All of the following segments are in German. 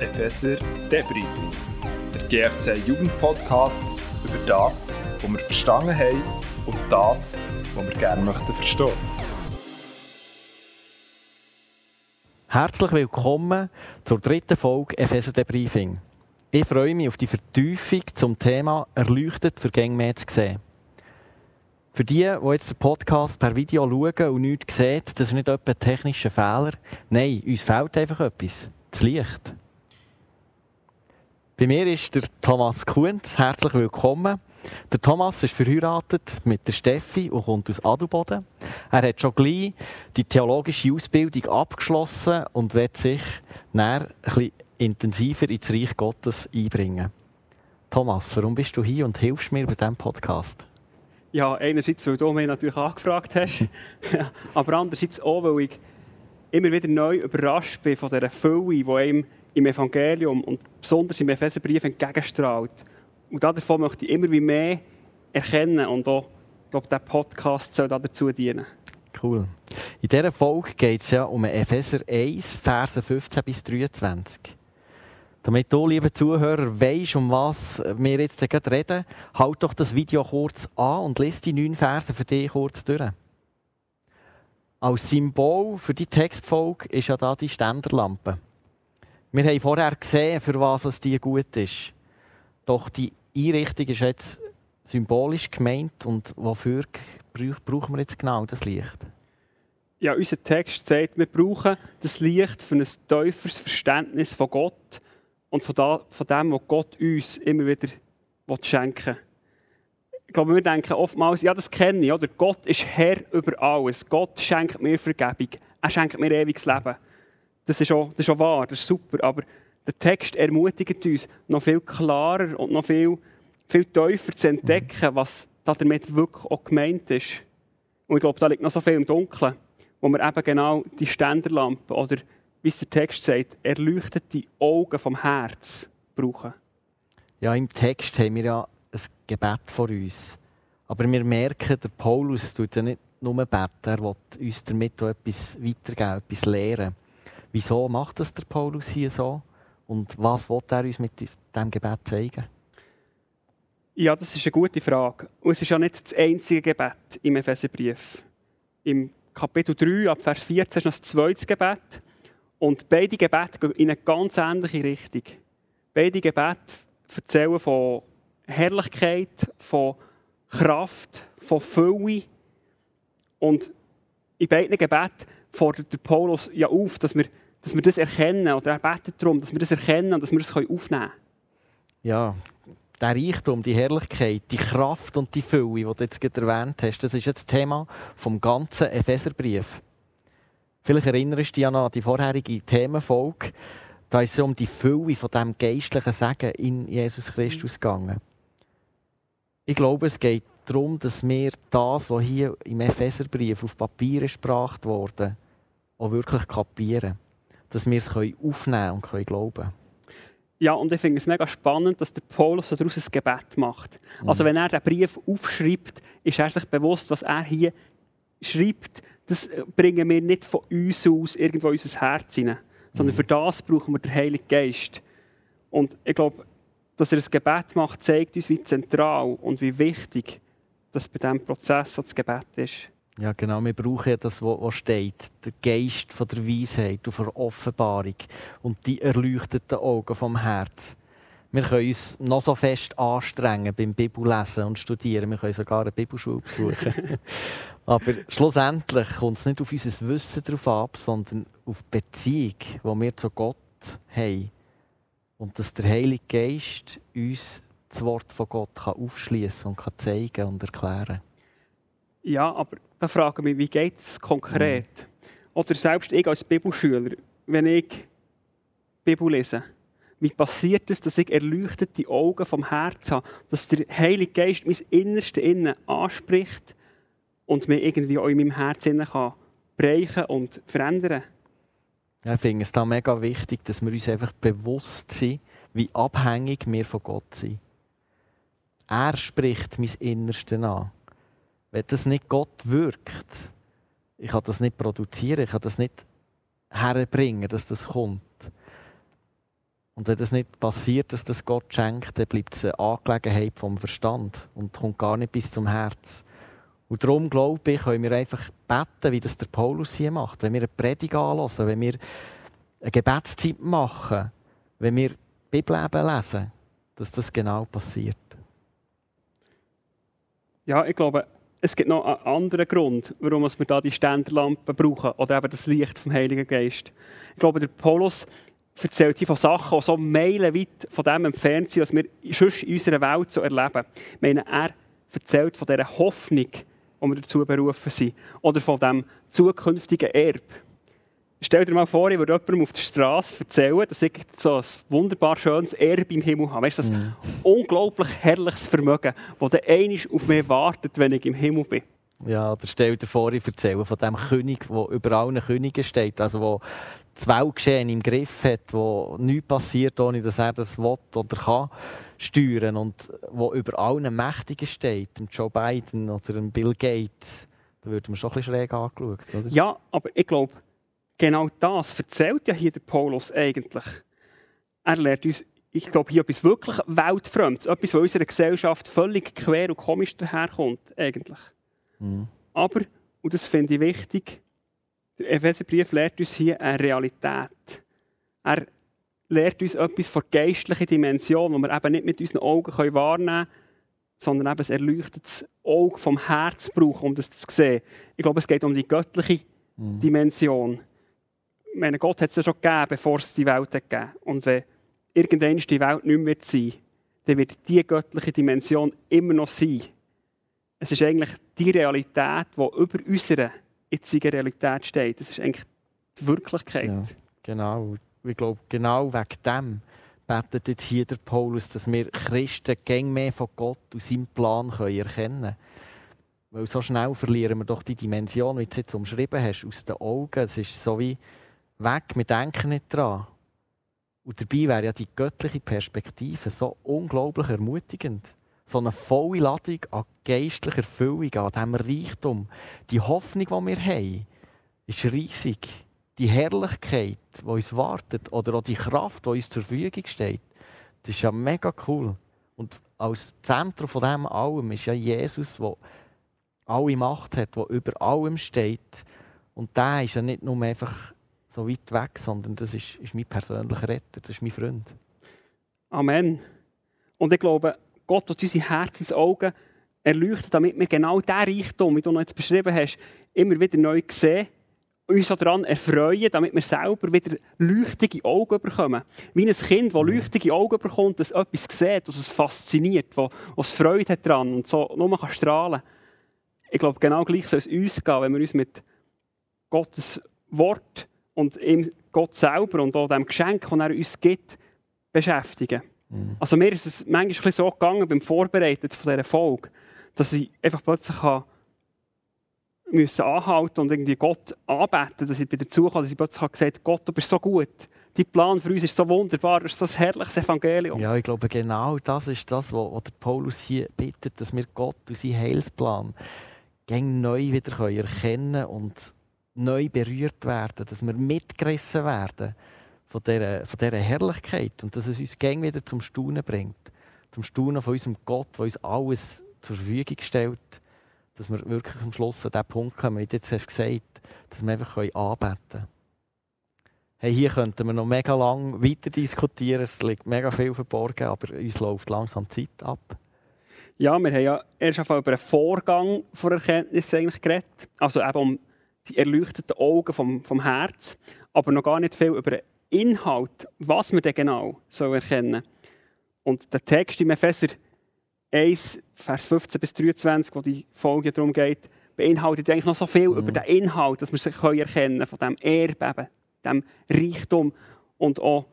Epheser Debriefing, der GFC Jugendpodcast über das, was wir verstanden haben und das, was wir gerne möchten verstehen. Herzlich willkommen zur dritten Folge Epheser Debriefing. Ich freue mich auf die Vertiefung zum Thema Erleuchtet für Gang mehr zu sehen. Für die, die jetzt den Podcast per Video schauen und nichts sehen, das ist nicht etwa ein technischer Fehler. Nein, uns fehlt einfach etwas. Das Licht. Bei mir ist der Thomas Kuhns. Herzlich willkommen. Der Thomas ist verheiratet mit der Steffi und kommt aus Adelboden. Er hat schon gleich die theologische Ausbildung abgeschlossen und wird sich näher bisschen intensiver ins Reich Gottes einbringen. Thomas, warum bist du hier und hilfst mir bei diesem Podcast? Ja, einerseits, weil du mich natürlich angefragt hast, aber andererseits auch, weil ich immer wieder neu überrascht bin von dieser Fülle, die einem im Evangelium und besonders im Epheserbrief entgegenstrahlt. Und davon möchte ich immer wie mehr erkennen und auch, ich glaube, dieser Podcast soll dazu dienen. Cool. In dieser Folge geht es ja um Epheser 1, Verse 15 bis 23. Damit du, liebe Zuhörer, weisst, um was wir jetzt gerade reden, halt doch das Video kurz an und liest die neun Verse für dich kurz durch. Als Symbol für die Textfolge ist ja da die Ständerlampe. Wir haben vorher gesehen, für was es die gut ist. Doch die Einrichtung ist jetzt symbolisch gemeint und wofür brauchen wir jetzt genau das Licht? Ja, unser Text sagt, wir brauchen das Licht für ein tieferes Verständnis von Gott und von, dem, was Gott uns immer wieder schenken will. Ich glaube, wir denken oftmals, ja, das kenne ich, oder? Gott ist Herr über alles. Gott schenkt mir Vergebung. Er schenkt mir ewiges Leben. Das ist, auch, das ist auch wahr, das ist super. Aber der Text ermutigt uns, noch viel klarer und noch viel, viel tiefer zu entdecken, was damit wirklich auch gemeint ist. Und ich glaube, da liegt noch so viel im Dunkeln, wo wir eben genau die Ständerlampe oder, wie es der Text sagt, erleuchtet die Augen vom Herz brauchen. Ja, im Text haben wir ja ein Gebet vor uns. Aber wir merken, der Paulus tut ja nicht nur beten, er will uns damit auch etwas weitergeben, etwas lehren. Wieso macht das der Paulus hier so? Und was will er uns mit diesem Gebet zeigen? Ja, das ist eine gute Frage. Und es ist ja nicht das einzige Gebet im Epheserbrief. Im Kapitel 3, ab Vers 14, ist noch das zweite Gebet. Und beide Gebete gehen in eine ganz ähnliche Richtung. Beide Gebete erzählen von Herrlichkeit, von Kraft, von Fülle. Und in beiden Gebeten fordert der Paulus ja auf, dass wir, dass wir das erkennen, oder er betet darum, dass wir das erkennen und dass wir das aufnehmen können. Ja, der Reichtum, die Herrlichkeit, die Kraft und die Fülle, die du jetzt gerade erwähnt hast, das ist jetzt das Thema vom ganzen Epheserbrief. Vielleicht erinnerst du dich an die vorherige Themenfolge. Da ist es um die Fülle von dem geistlichen Segen in Jesus Christus gegangen. Ich glaube, es geht darum, dass wir das, was hier im Epheserbrief auf Papier gebracht wurde, auch wirklich kapieren. Dass wir es aufnehmen und können glauben Ja, und ich finde es mega spannend, dass der Paulus daraus ein Gebet macht. Mhm. Also wenn er den Brief aufschreibt, ist er sich bewusst, was er hier schreibt, das bringen wir nicht von uns aus irgendwo in unser Herz hinein. Sondern mhm. für das brauchen wir den Heiligen Geist. Und ich glaube, dass er ein Gebet macht, zeigt uns, wie zentral und wie wichtig das bei diesem Prozess das Gebet ist. Ja, genau. Wir brauchen ja das, was steht. Der Geist von der Weisheit und der Offenbarung und die erleuchteten Augen vom Herz. Wir können uns noch so fest anstrengen beim Bibellesen und Studieren. Wir können sogar eine Bibelschule besuchen. Aber schlussendlich kommt es nicht auf unser Wissen darauf ab, sondern auf die Beziehung, die wir zu Gott haben. Und dass der Heilige Geist uns das Wort von Gott aufschließen und kann zeigen und erklären Ja, aber da frage ich mich, wie geht es konkret? Mhm. Oder selbst ich als Bibelschüler, wenn ich Bibel lese, wie passiert es, dass ich erleuchtete Augen vom Herz habe, dass der Heilige Geist mein Innerste innen anspricht und mich irgendwie auch in meinem Herzen kann brechen und verändern? Ja, ich finde es da mega wichtig, dass wir uns einfach bewusst sind, wie abhängig wir von Gott sind. Er spricht mein Innerste an. Wenn das nicht Gott wirkt, ich kann das nicht produzieren, ich kann das nicht herbringen, dass das kommt. Und wenn das nicht passiert, dass das Gott schenkt, dann bleibt es eine Angelegenheit vom Verstand und kommt gar nicht bis zum Herz. Und darum glaube ich, können wir einfach beten, wie das der Paulus hier macht. Wenn wir eine Predigt anlassen, wenn wir eine Gebetszeit machen, wenn wir die Bibel lesen, dass das genau passiert. Ja, ich glaube, es gibt noch einen anderen Grund, warum wir da die Ständerlampe brauchen oder eben das Licht vom Heiligen Geist. Ich glaube, der Paulus erzählt hier von Sachen, die so meilenweit von dem entfernt sind, was wir sonst in unserer Welt so erleben. Ich meine, er erzählt von dieser Hoffnung, die wir dazu berufen sind, oder von dem zukünftigen Erbe. Stell dir mal vor, ich würde jemandem auf der Straße erzählen, dass ich so ein wunderbar schönes Erbe im Himmel habe. Weißt du, das mm. unglaublich herrliches Vermögen, das dann einmal auf mich wartet, wenn ich im Himmel bin. Ja, oder stell dir vor, ich erzähle von dem König, der über allen Königen steht, also wo das Weltgeschehen im Griff hat, wo nichts passiert, ohne dass er das will oder kann steuern und wo über allen Mächtigen steht, dem Joe Biden oder dem Bill Gates. Da würde man schon ein bisschen schräg angeschaut, oder? Ja, aber ich glaube, genau das erzählt ja hier der Paulus eigentlich. Er lehrt uns, ich glaube, hier etwas wirklich Weltfremdes, etwas, was unserer Gesellschaft völlig quer und komisch daherkommt, eigentlich. Mhm. Aber, und das finde ich wichtig, der Epheserbrief lehrt uns hier eine Realität. Er lehrt uns etwas von geistlicher Dimension, die wir eben nicht mit unseren Augen wahrnehmen können, sondern eben ein erleuchtetes Auge vom Herz brauchen, um das zu sehen. Ich glaube, es geht um die göttliche mhm. Dimension ich meine, Gott hat es ja schon gegeben, bevor es die Welt gegeben Und wenn irgendwann die Welt nicht mehr sein dann wird die göttliche Dimension immer noch sein. Es ist eigentlich die Realität, die über unserer jetzigen Realität steht. Das ist eigentlich die Wirklichkeit. Ja, genau. Ich glaube, genau wegen dem betet jetzt hier der Paulus, dass wir Christen gäng mehr von Gott und seinem Plan erkennen können. Weil so schnell verlieren wir doch die Dimension, wie du es jetzt umschrieben hast, aus den Augen. Es ist so wie weg, wir denken nicht dran. Und dabei wäre ja die göttliche Perspektive so unglaublich ermutigend. So eine volle Ladung an geistlicher Erfüllung, an diesem Reichtum. Die Hoffnung, die wir haben, ist riesig. Die Herrlichkeit, die uns wartet, oder auch die Kraft, die uns zur Verfügung steht, das ist ja mega cool. Und als Zentrum von dem allem ist ja Jesus, der alle Macht hat, der über allem steht. Und der ist ja nicht nur einfach so weit weg, sondern das ist, ist mein persönlicher Retter, das ist mein Freund. Amen. Und ich glaube, Gott hat unsere Herzensaugen erleuchtet, damit wir genau diesen Reichtum, wie du noch jetzt beschrieben hast, immer wieder neu sehen, uns daran erfreuen, damit wir selber wieder leuchtige Augen bekommen. Wie ein Kind, das leuchtige Augen bekommt, das etwas sieht, das es fasziniert, das Freude hat daran und so nur kann strahlen Ich glaube, genau gleich soll es uns gehen, wenn wir uns mit Gottes Wort und ihm Gott selber und auch dem Geschenk, das er uns gibt, beschäftigen. Mhm. Also mir ist es manchmal so gegangen beim Vorbereiten von dieser Folge, dass ich einfach plötzlich kann müssen anhalten und irgendwie Gott anbeten, dass ich bei dazu kam, dass ich plötzlich habe gesagt Gott, du bist so gut. Dein Plan für uns ist so wunderbar, das ist so ein herrliches Evangelium. Ja, ich glaube, genau das ist das, was der Paulus hier bittet, dass wir Gott und seinen Heilsplan gäng neu wieder erkennen und neu berührt werden, dass wir mitgerissen werden von dieser, von dieser Herrlichkeit und dass es uns gäng wieder zum Staunen bringt. Zum Staunen von unserem Gott, der uns alles zur Verfügung stellt, dass wir wirklich am Schluss an den Punkt kommen, wie du jetzt hast gesagt dass wir einfach anbeten können. Hey, hier könnten wir noch mega lang weiter diskutieren, es liegt mega viel verborgen, aber uns läuft langsam die Zeit ab. Ja, wir haben ja erst einmal über einen Vorgang von Erkenntnis eigentlich geredet. Also eben um die erleuchteten Augen vom, vom Herz, aber noch gar nicht viel über den Inhalt, was wir denn genau sollen erkennen Und der Text im Epheser 1, Vers 15 bis 23, wo die Folge darum geht, beinhaltet eigentlich noch so viel mhm. über den Inhalt, dass wir sich erkennen von dem Erbe, dem Reichtum und auch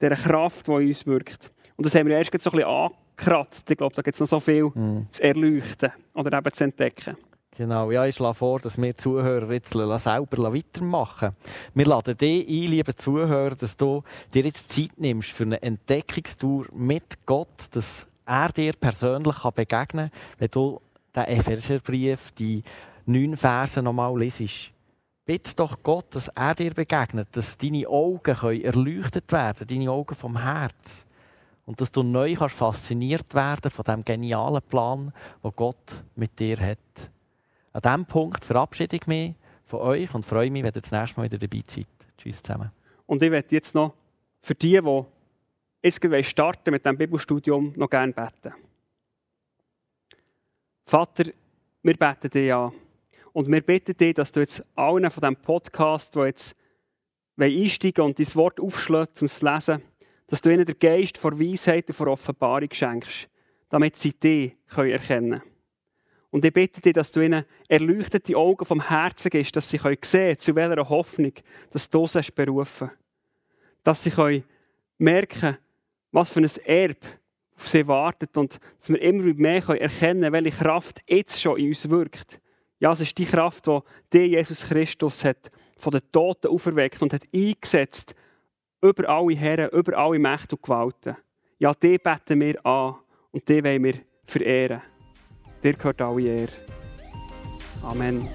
der Kraft, die in uns wirkt. Und das haben wir erst so ein bisschen angekratzt. Ich glaube, da gibt es noch so viel mhm. zu erleuchten oder eben zu entdecken. Genau, ja, ich schlage vor, dass wir Zuhörer jetzt selber weitermachen Wir laden dich ein, liebe Zuhörer, dass du dir jetzt Zeit nimmst für eine Entdeckungstour mit Gott, dass er dir persönlich begegnen kann, wenn du den Epheserbrief, die neun Verse nochmal liest. bitte doch Gott, dass er dir begegnet, dass deine Augen können erleuchtet werden, deine Augen vom Herz. Und dass du neu kannst fasziniert werden von dem genialen Plan, den Gott mit dir hat. An diesem Punkt verabschiede ich mich von euch und freue mich, wenn ihr das nächste Mal wieder dabei seid. Tschüss zusammen. Und ich werde jetzt noch für die, die jetzt starten mit diesem Bibelstudium, noch gerne beten. Vater, wir beten dir ja. Und wir bitten dich, dass du jetzt allen von diesem Podcast, die jetzt einsteigen und dein Wort aufschlägt, es zu lesen, dass du ihnen den Geist vor Weisheit und vor Offenbarung schenkst, damit sie dich erkennen können. Und ich bitte dich, dass du ihnen erleuchtete Augen vom Herzen gibst, dass sie sehen können, zu welcher Hoffnung dass du sie berufen Dass sie können merken was für ein Erbe auf sie wartet und dass wir immer mehr erkennen können, welche Kraft jetzt schon in uns wirkt. Ja, es ist die Kraft, die Jesus Christus hat von den Toten auferweckt und hat eingesetzt über alle Herren, über alle Mächte und Gewalten. Ja, die beten wir an und die wollen wir verehren. Dir gehört alle Ehre. Amen.